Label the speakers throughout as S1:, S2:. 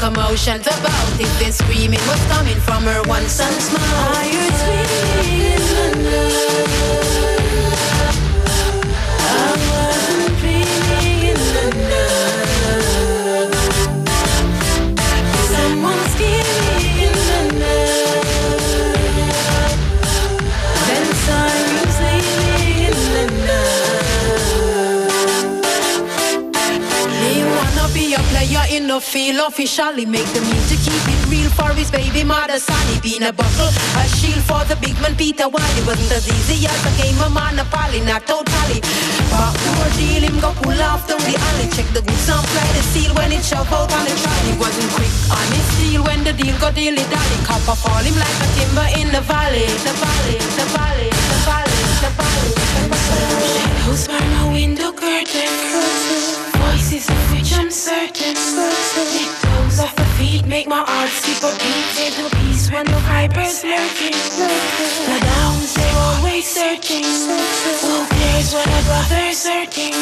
S1: what the. If this screaming was coming from her one son's smile. Are you screaming in the field officially. Make the music keep it real for his baby mother Sonny. Being a buckle, a shield for the big man Peter While it wasn't as easy as a game of Monopoly, not totally. But poor deal, him go pull off down the alley. Check the goods and play the seal when it shove out on the trolley. Wasn't quick on his deal when the deal got dilly dally. Copper fall him like a timber in the valley, the valley, the valley, the valley, the valley. Shadows by my window. Of which I'm certain. Tiptoes off the feet make my heart skip a beat. The peace when the vipers lurking. The downs they're always searching. Who cares when a brother's searching?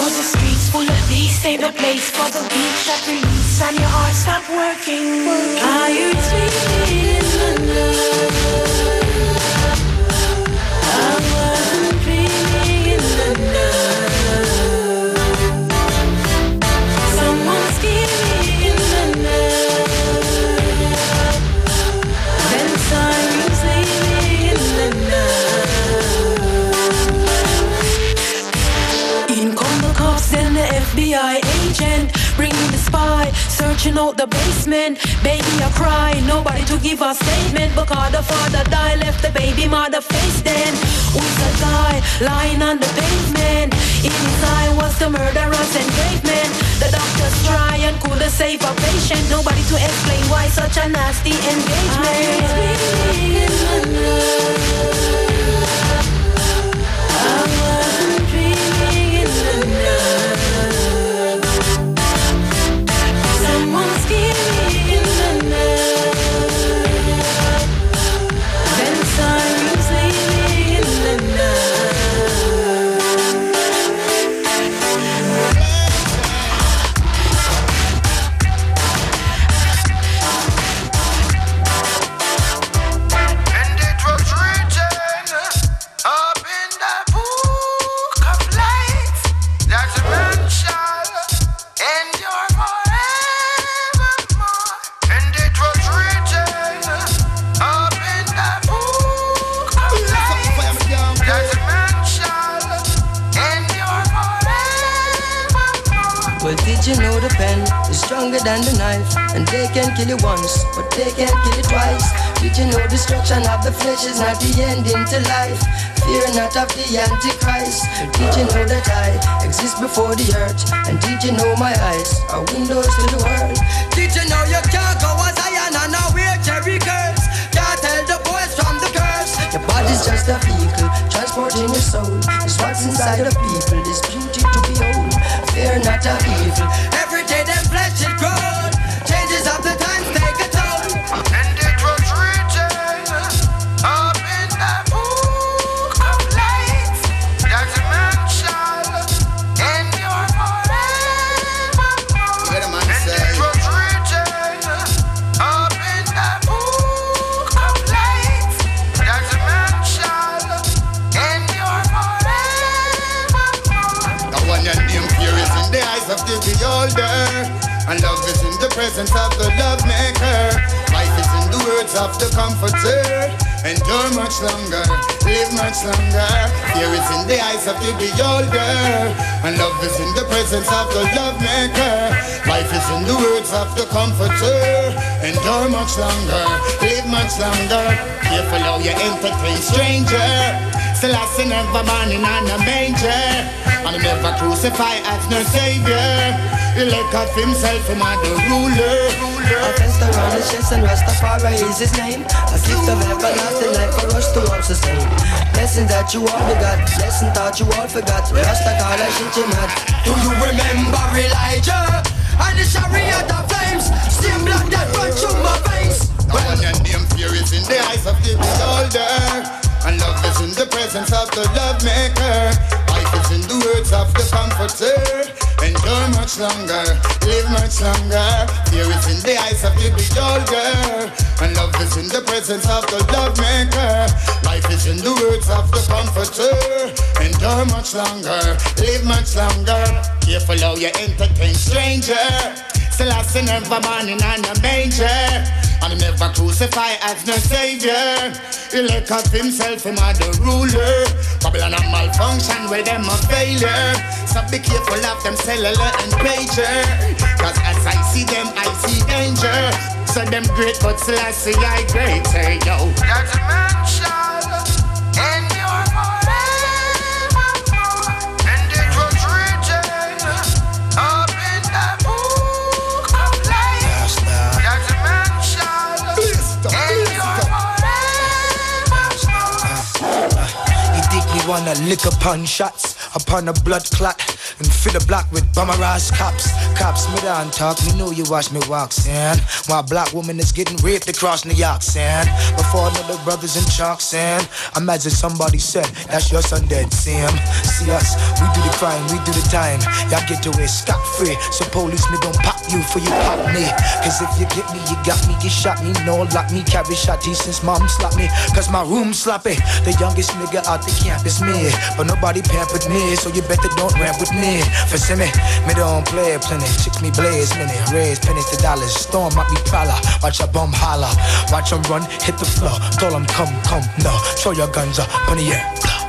S1: Cause the streets full of these save the place for the beat shot release and your heart stop working. Are you dreaming in the spy, searching out the basement. Baby, I cry, nobody to give a statement because the father died, left the baby mother face then. Who's a guy lying on the pavement? In his eye was the murderous engravement. The doctors try and couldn't save a patient. Nobody to explain why such a nasty engagement.
S2: You know the pen is stronger than the knife? And they can kill you once, but they can't kill you twice. Did you know destruction of the flesh is not the end into life? Fear not of the Antichrist. Did you know that I exist before the earth? And did you know my eyes are windows to the world? Did you know you can't go as iron and now wear cherry curls? Can't tell the boys from the girls. Your body's just a vehicle, transporting your soul. It's what's inside of people, this beauty to behold. Fear not of evil.
S3: And
S4: love is in the presence of the love maker. Life is in the words of the comforter. Endure much longer, live much longer. Fear is in the eyes of the beholder. And love is in the presence of the love maker. Life is in the words of the comforter. Endure much longer, live much longer. Careful how you entertain stranger. Selassie never born in a manger And he never crucified as no savior He let off himself him as the ruler
S2: A fence around his chest and Rastafari is his name. A gift of everlasting life for us to all sustain. Lesson that you all begot, lesson that you all forgot. Rasta call a shit you mad. Do you remember Elijah?
S5: And the Sharia the flames. Same blood that run through my veins.
S4: Well, and name fear is in the eyes of the beholder. And love is in the presence of the love maker. In the words of the comforter. Endure much longer, live much longer. Fear is in the eyes of the beholder. And love is in the presence of the love maker. Life is in the words of the comforter. Endure much longer, live much longer. Careful how you entertain stranger. Selassie never morning and a manger. And never crucify as no savior. He look up himself, him are the ruler. Babylon a malfunction, well them a failure. So be careful of them cellular and pager. Cause as I see them, I see danger. So them great, but still I see I great. Hey yo.
S3: That's a mansion.
S5: Wanna lick upon shots upon a blood clot and fill the block with bummer ass cops. Cops, me down talk, me know you watch me walk. While black woman is getting raped across New York, son. Before another brothers in chalk, son. Imagine somebody said, that's your son dead, Sam. See us, we do the crime, we do the time. Y'all get away scot free, so police me don't pop you for you pop me. Cause if you get me, you got me, you shot me, no lock me, carry shotty since mom slapped me. Cause my room sloppy. The youngest nigga out the camp is me. But nobody pampered me, so you better don't ramp with me. For see me, me don't play plenty. Chicks me blaze many. Raise pennies to dollars. Storm might be prowler. Watch a bum holler. Watch them run, hit the floor. Told them come, come, no. Show your guns up on the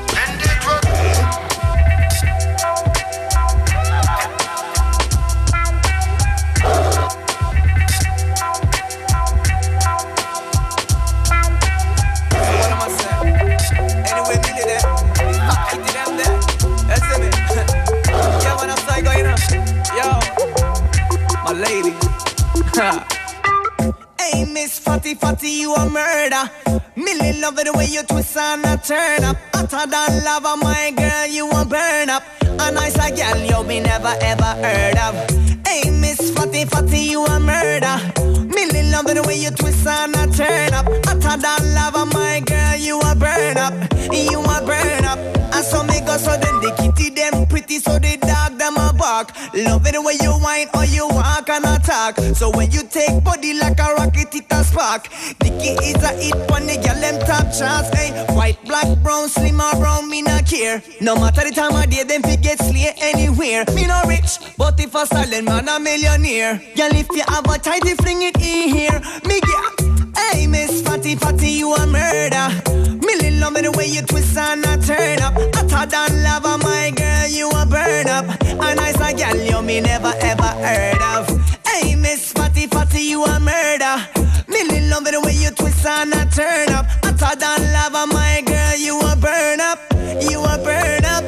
S6: hey, Miss Fatty Fatty, you a murder. Millie love it the way you twist and a turn up. Hotter than lava, my girl, you a burn up. A nice a girl you me never ever heard of. Hey, Miss Fatty Fatty, you a murder. Millie love it the way you twist and a turn up. Hotter than lava, my girl, you a burn up. You a burn up. And so me go so then the pretty so the dog them a bark. Love it way you whine or you walk and attack. So when you take body like a rocket, it a spark. Dicky is a hit when the girl them top chance. Eh? Hey, white, black, brown, slim or brown, me not care. No matter the time of day, them fi get slay anywhere. Me no rich, but if a silent man a millionaire. Girl, if you have a tighty, fling it in here. Me get. Hey, Miss Fatty Fatty, you a murder. Love me the way you twist and I turn up. Hotter than lava, my girl, you a burn up. A nice gal you me never ever heard of. Hey, Miss Fatty Fatty, you a murder. Millie love me the way you twist and a turn up. Hotter than lava, my girl, you a burn up. You a burn up,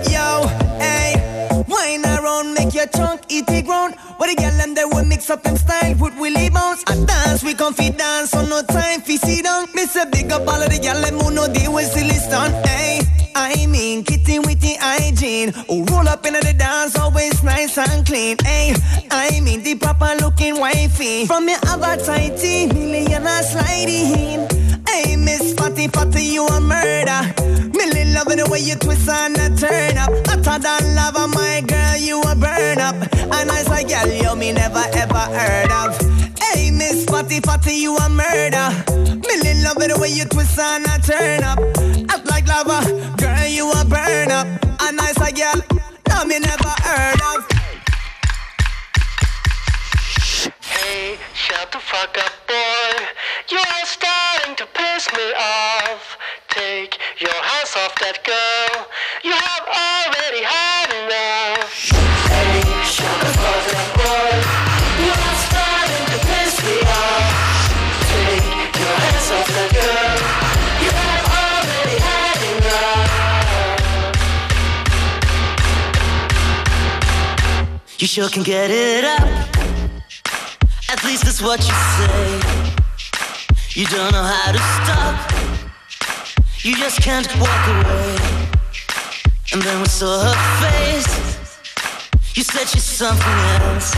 S6: your trunk eat the ground. What the girl and they will mix up them style with Willie bounce. I dance, we come fi dance, so no time fi sit down. Miss a big up all of the girl them who know they will silly stunt. Hey, I mean kitty with the hygiene. Who roll up into the dance, always nice and clean. Hey, I mean the proper looking wifey. From your tighty, million a sliding. Hey, Miss Fatty Fatty, you a murder. Millie loving the way you twist and turn up. Hotter than lava, my girl, you a burn up. A nice a girl, you me never ever heard of. Hey, Miss Fatty Fatty, you a murder. Millie loving the way you twist and turn up. Act like lava, girl, you a burn up. A nice a girl, no me never heard of.
S7: Hey, shut the fuck up, boy. You are starting to piss me off. Take your hands off that girl. You have already had enough. You sure can get it up. At least that's what you say. You don't know how to stop. You just can't walk away. And then we saw her face. You said she's something else.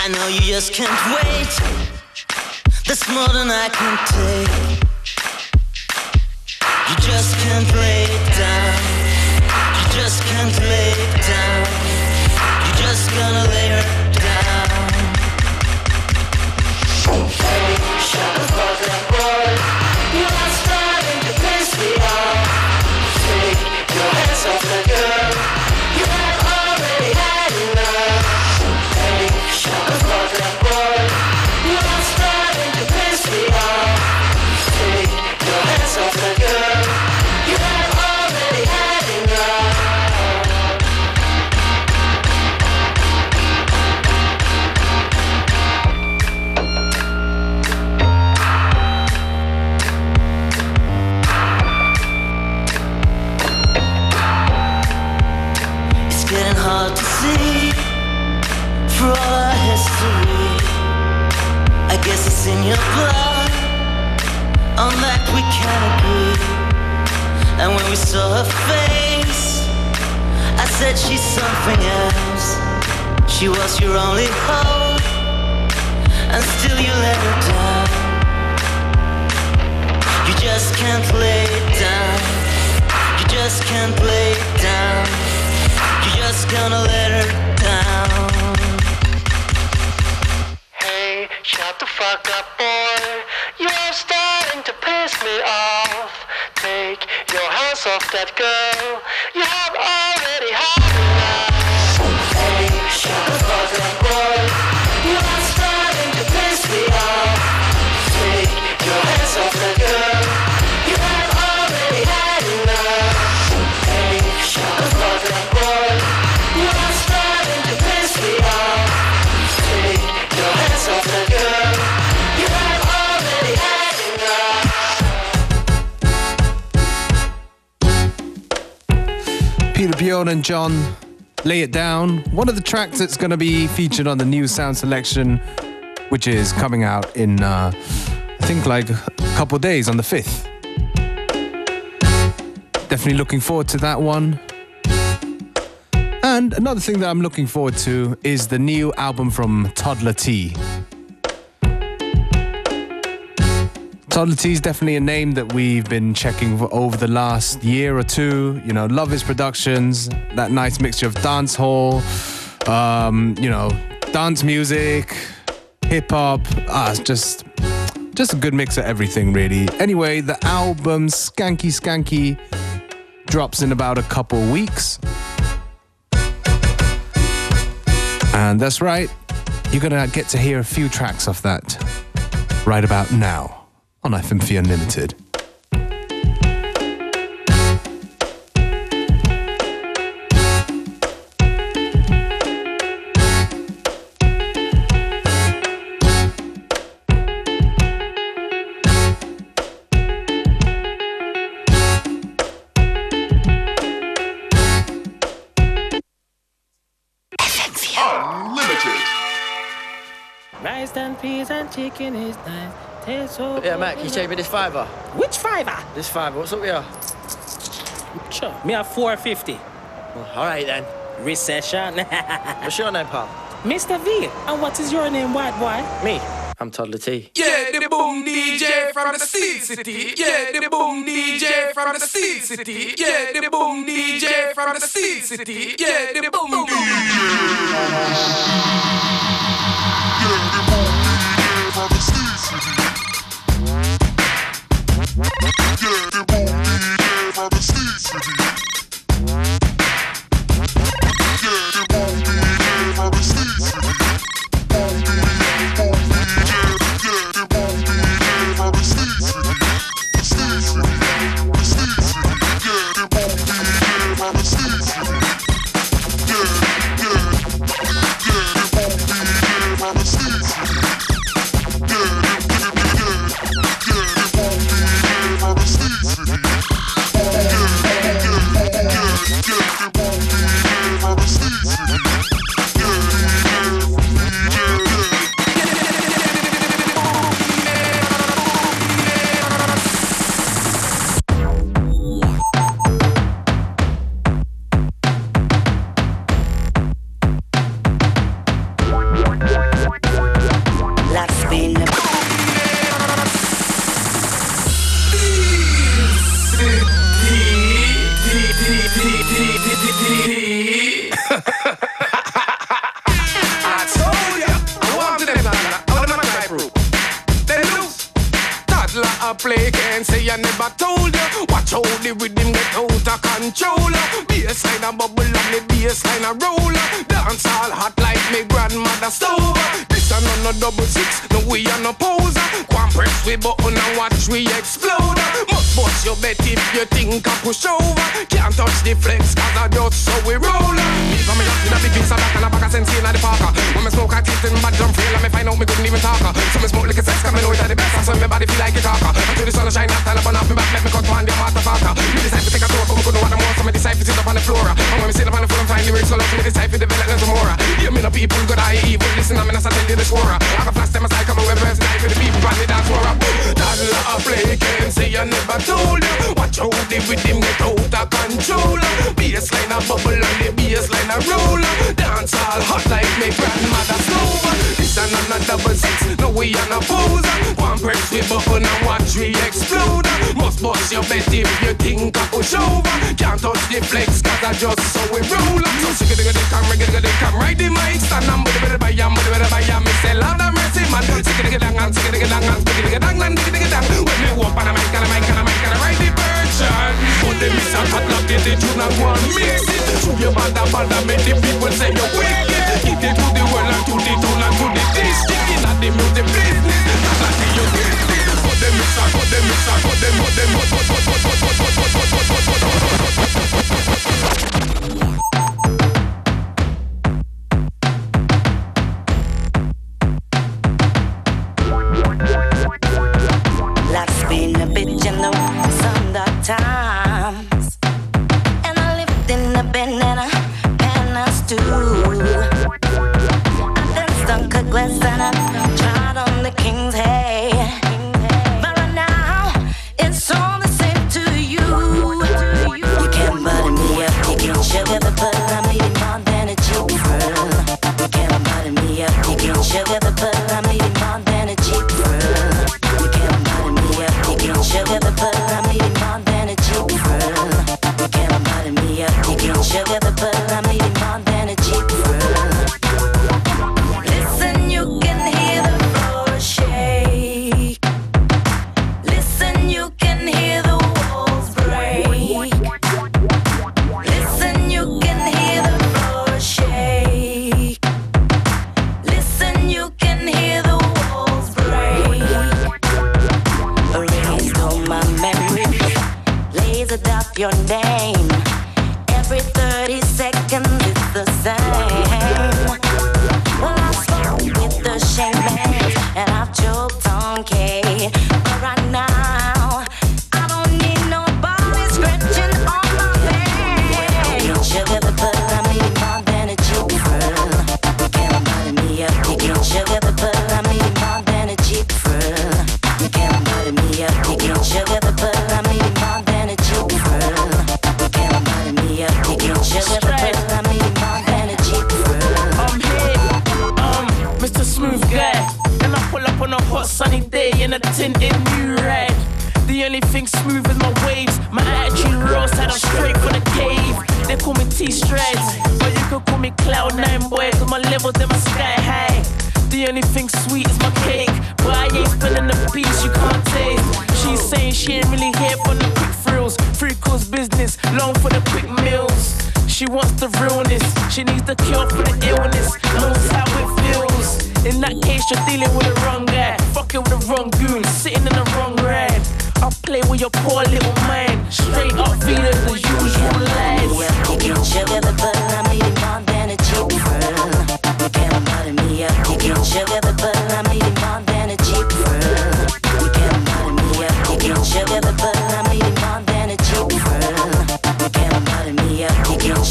S8: I know you just can't wait. That's more than I can take. You just can't lay down. You just can't lay it down. Just gonna lay her down. Shut up, boy. You are starting to piss me off. Take your hands off girl. You have already had enough. Hey, shut in your blood. On that we can agree. And when we saw her face, I said she's something else. She was your only hope, and still you let her down.
S7: Off that. You
S9: And John, Lay It Down. One of the tracks that's going to be featured on the new sound selection, which is coming out in, uh, I think, like a couple days on the 5th. Definitely looking forward to that one. And another thing that I'm looking forward to is the new album from Toddla T. Toddla T is definitely a name that we've been checking over the last year or two. You know, love his productions, that nice mixture of dance hall, um, you know, dance music, hip hop. Ah, it's just, just a good mix of everything, really. Anyway, the album Skanky Skanky drops in about a couple weeks. And that's right, you're gonna get to hear a few tracks of that right about now on FM4 Unlimited.
S3: Unlimited.
S10: Rice and peas and chicken is nice. Tastes so
S11: Yeah, Mac, you take me this fiver.
S10: Which fiver?
S11: This fiver, what's up with you?
S10: Sure. Me have 450.
S11: Well, all right then.
S10: Recession.
S11: What's your name, pal?
S10: Mr. V. And what is your name, white boy?
S11: Me. I'm Toddla T.
S12: Yeah, the boom DJ from the Sea City. Yeah, the boom DJ from the Sea City. Yeah, the boom DJ from the Sea City. Yeah, the boom
S3: Yeah.
S12: Press and watch we explode. Must bust your bet if you think I push over. Can't touch the flex cause I just so we roll. So sick of the come, rig the come, right the mic stand and bada bada baya, bada bada baya. Me say Lord have mercy man. Sick of the dang and sick of the dang and sick of the dang and of the dang. When me walk on a mic and a mic and a mic and a ride the version. But the miss a cut lock get the tune and and mix it. Show your banda banda make the people say you're wicked. Give it to the world and to the tune and to the district. Inna the music business, that's like the you business. Cut them mix and cut them mix and cut them cut them cut cut cut cut cut cut cut
S13: cut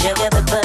S13: sugar the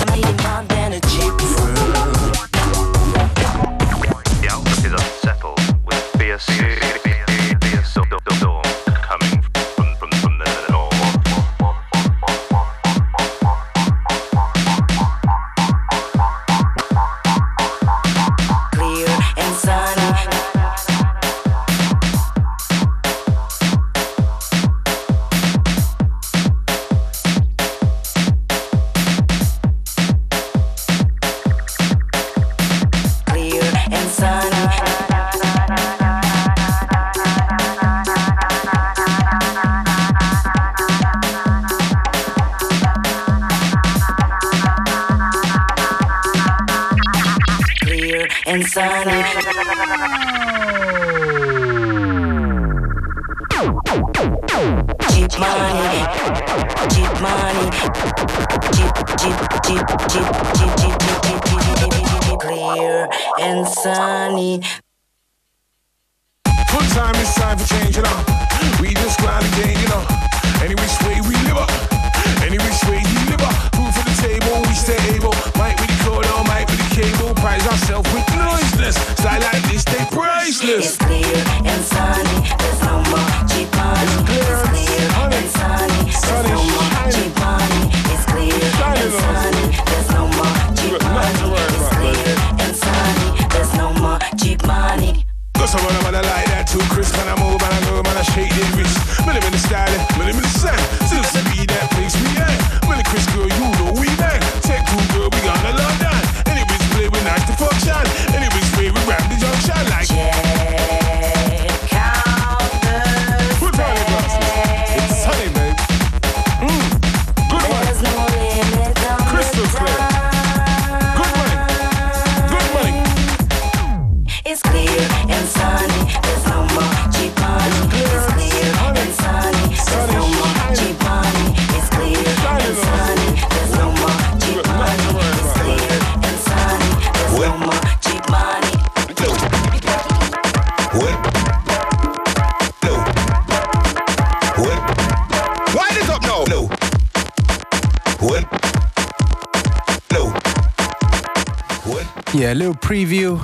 S9: preview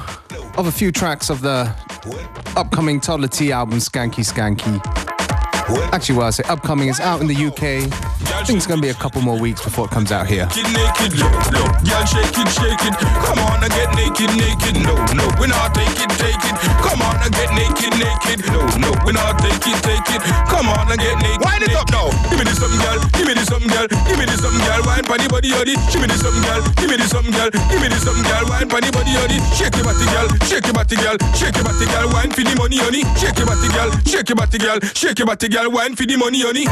S9: of a few tracks of the upcoming Toddla T album, Skanky Skanky. Actually, well, I say upcoming is out in the UK. I think it's gonna be a couple more weeks before it comes out here.
S12: Get naked, look, look, girl, shake it, shake it. Come on and get naked, naked. No, no, we not take it, take it. Come on and get naked, naked. No, no, we not take it, take it. Come on and get naked. Wind it up now. Give me this something, girl. Give me this something, girl. Give me this something, girl. Wine pon the body, yoddy. Give me this something, girl. Give me this something, girl. Give me this something, girl. Wine pon the body, yoddy. Shake your body, girl. Shake your body, girl. Shake your body, girl. Wine for the money, honey. Shake your body, girl. Shake your body, girl. Shake your body, girl. Wine for the money, honey.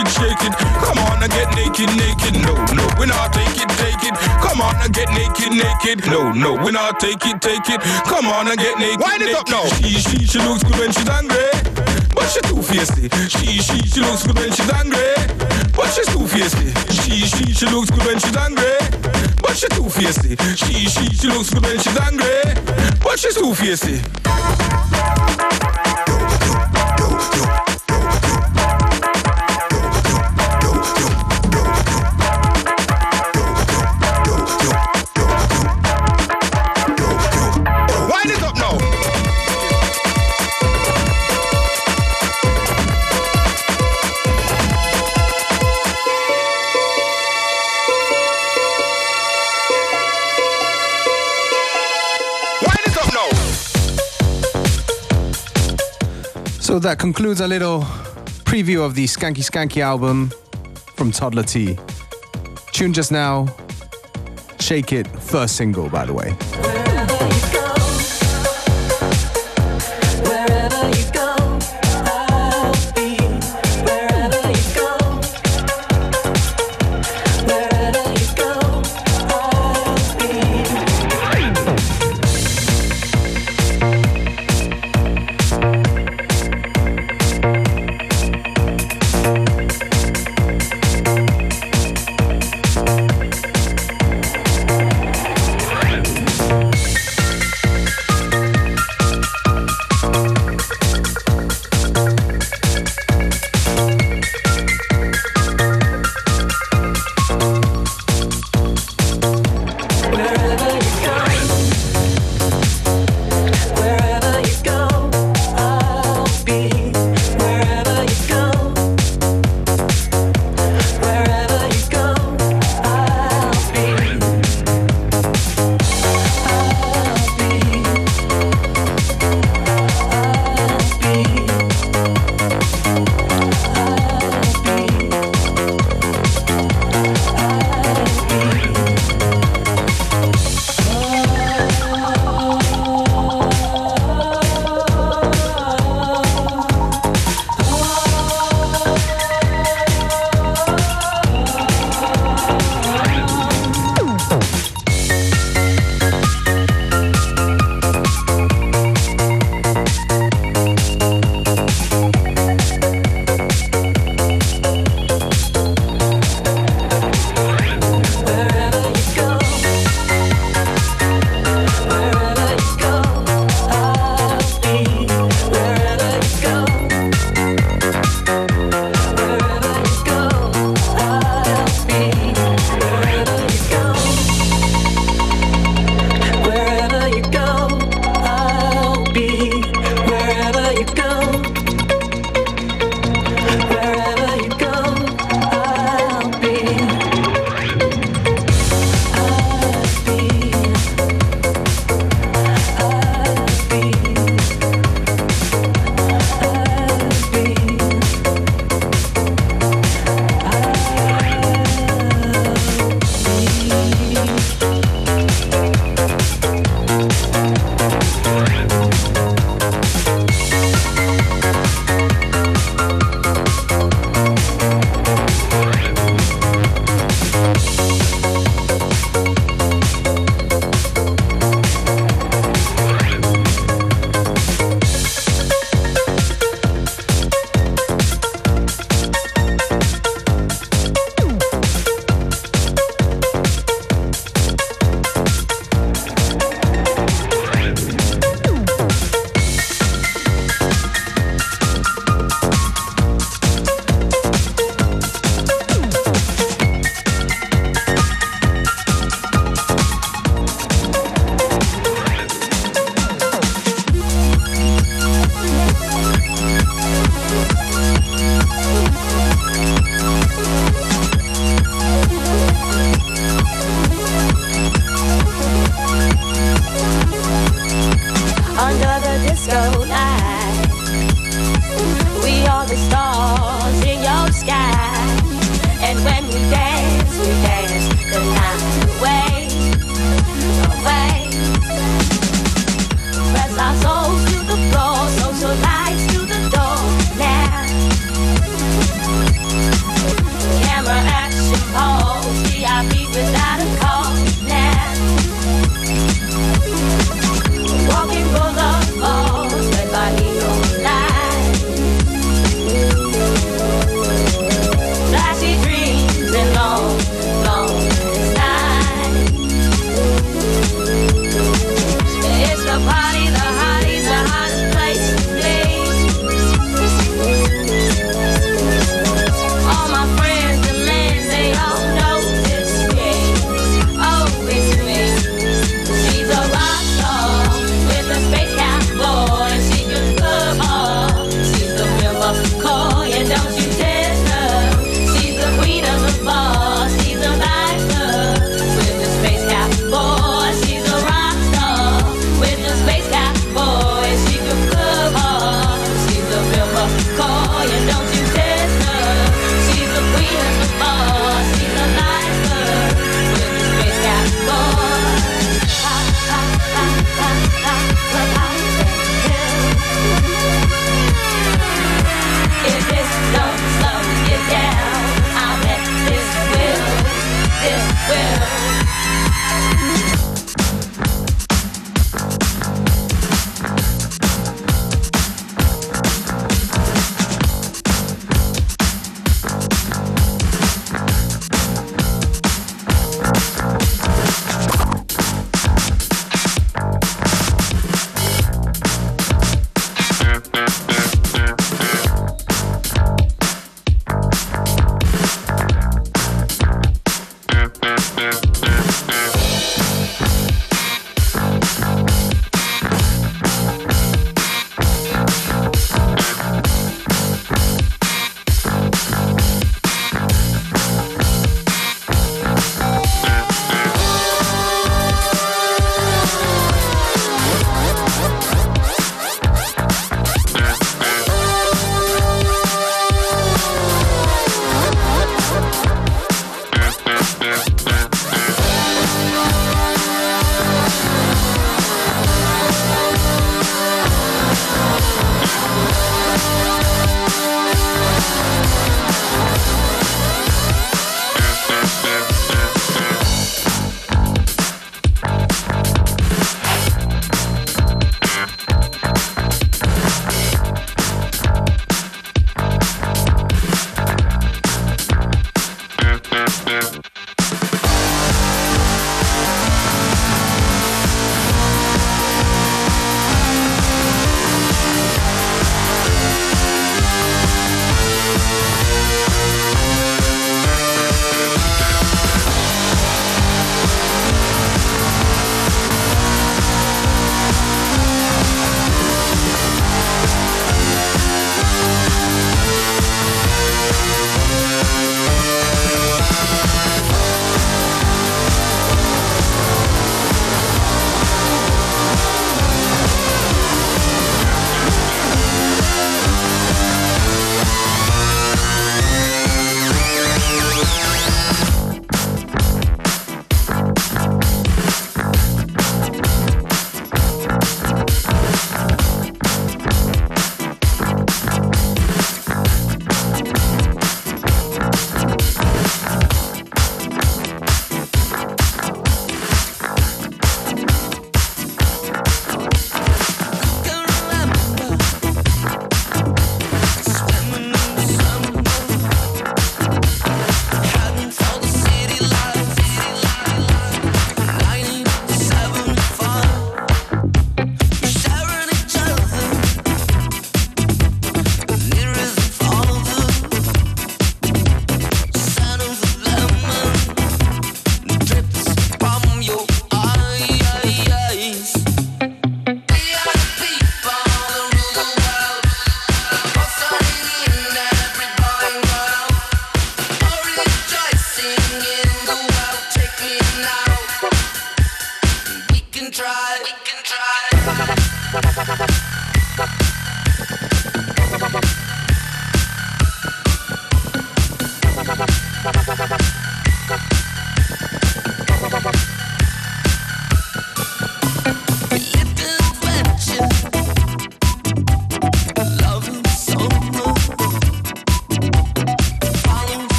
S12: It, shake it. Come on and get naked, naked. No, no, we not take it, take it. Come on and get naked, naked. No, no, we not take it, take it. Come on and get naked.
S4: Wind it up now.
S12: She, she, she looks good when she's angry. But she too feisty. She, she, she looks good when she's angry. But she's too feisty. She, she, she looks good when she's angry. But she's too feisty. She, she, she looks good when she's angry. But she's too feisty.
S9: So that concludes a little preview of the Skanky Skanky album from Toddla T. Tune just now, Shake It, first single, by the way.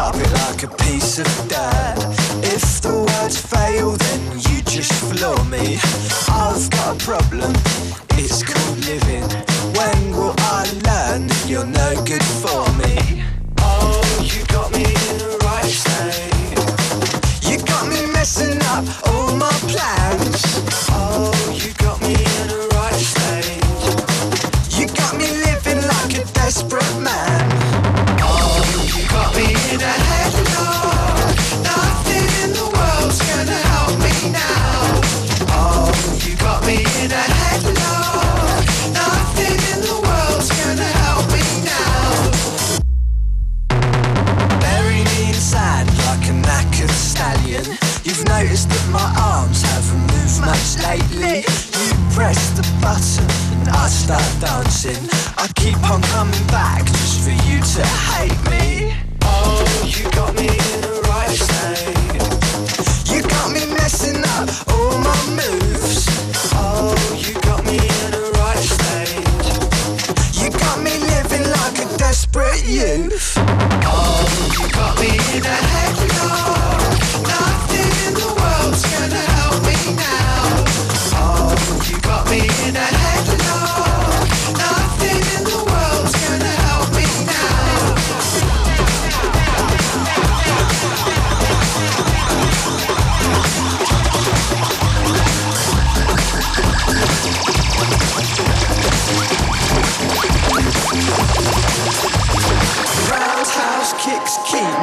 S14: Like a piece of dirt. If the words fail, then you just floor me. I've got a problem, it's called living. When will I learn you're no good for me? Oh, you got me in the right state. You got me messing up all my plans. Oh, you got me in a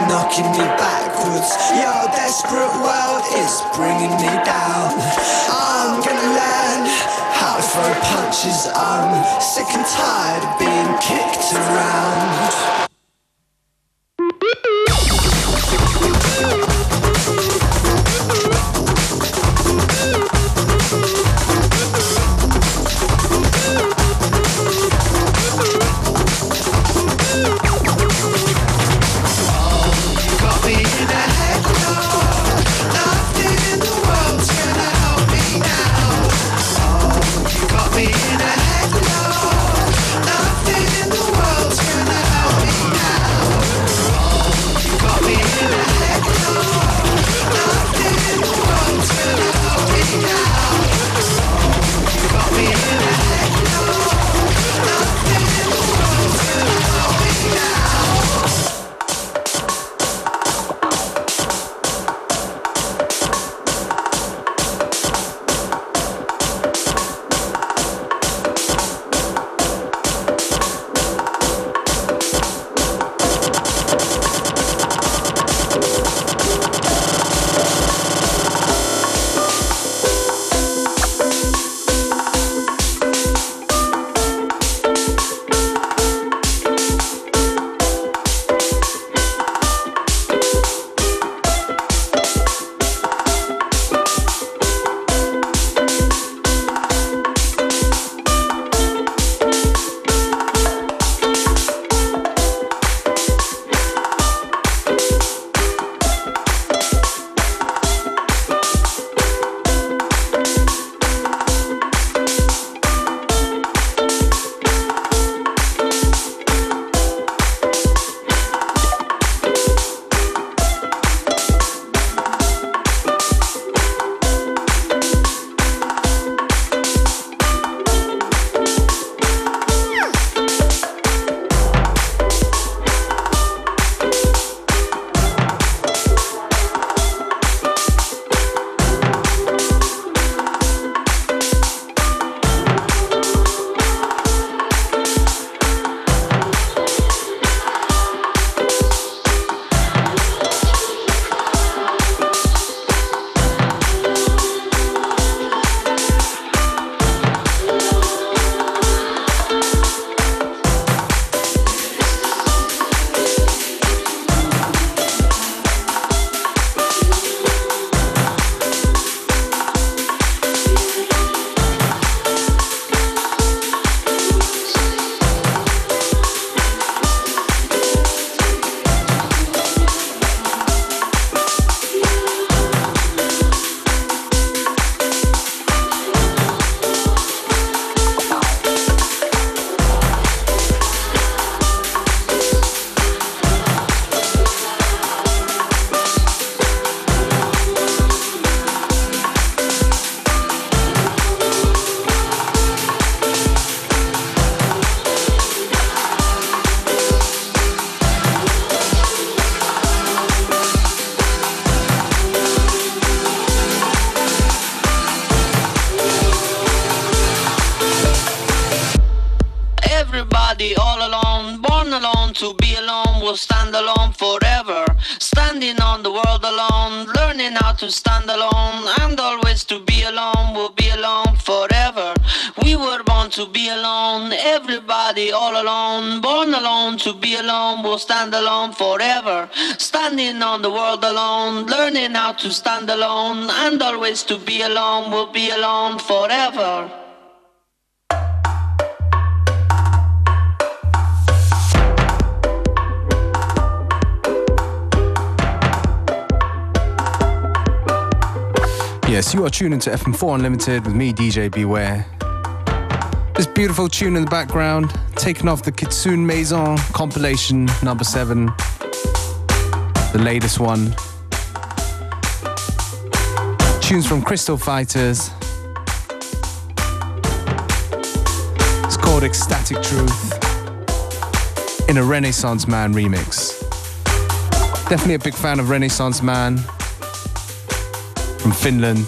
S14: knocking me backwards. Your desperate world is bringing me down. I'm gonna learn how to throw punches. I'm sick and tired of being kicked around.
S15: To stand alone, and always to be alone, we'll be alone forever. We were born to be alone, everybody all alone, born alone to be alone, we'll stand alone forever. Standing on the world alone, learning how to stand alone, and always to be alone, we'll be alone forever.
S9: Yes, you are tuning to FM4 Unlimited with me, DJ Beware. This beautiful tune in the background, taken off the Kitsune Maison compilation number seven, the latest one. Tunes from Crystal Fighters. It's called Xtatic Truth in a Renaissance Man remix. Definitely a big fan of Renaissance Man from Finland.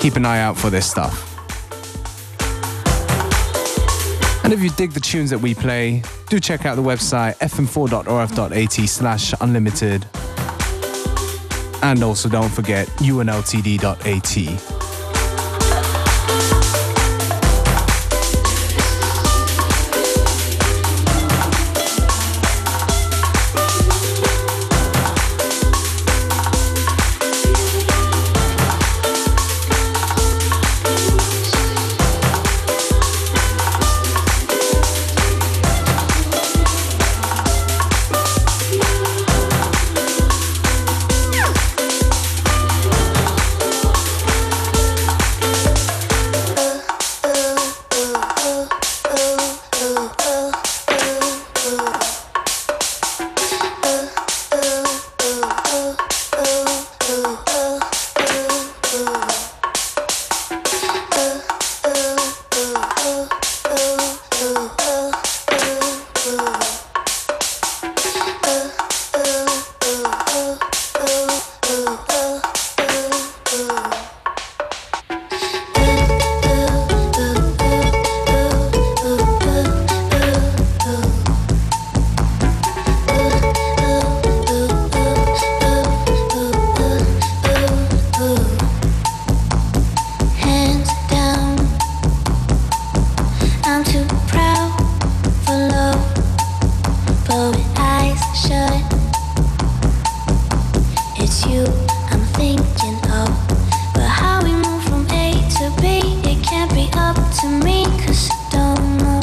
S9: Keep an eye out for this stuff. And if you dig the tunes that we play, do check out the website fm4.orf.at slash unlimited. And also don't forget unltd.at.
S16: it's you I'm thinking of. But how we move from A to B, it can't be up to me 'cause I don't know.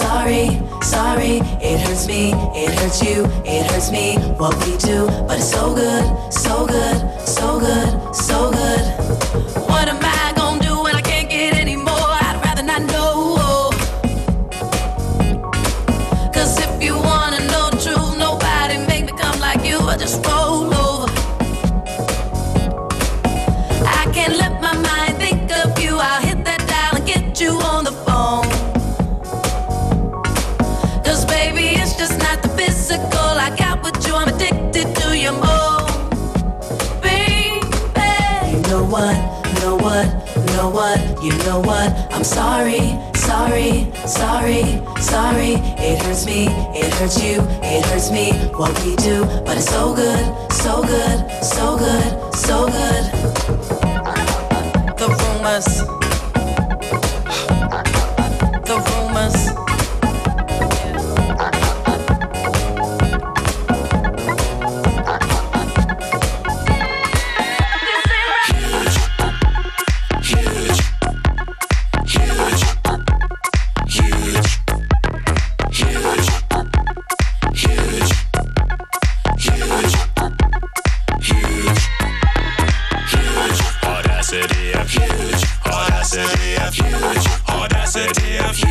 S17: sorry, sorry. It hurts me, it hurts you, it hurts me. What we do, but it's so good, so good, so good, so good.
S1: what,
S17: know what, know what, you know what? I'm sorry, sorry, sorry, sorry. It hurts me, it hurts you, it hurts me. What we do, but it's so good, so good, so good, so good.
S1: The rumors.
S18: audacity of
S10: you.
S18: audacity of
S10: you.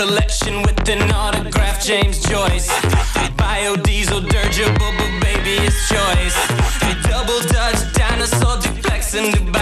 S10: collection with an autograph, James Joyce. Biodiesel, dirigible, but baby, it's choice. Double dutch, dinosaur, duplex, and Dubai.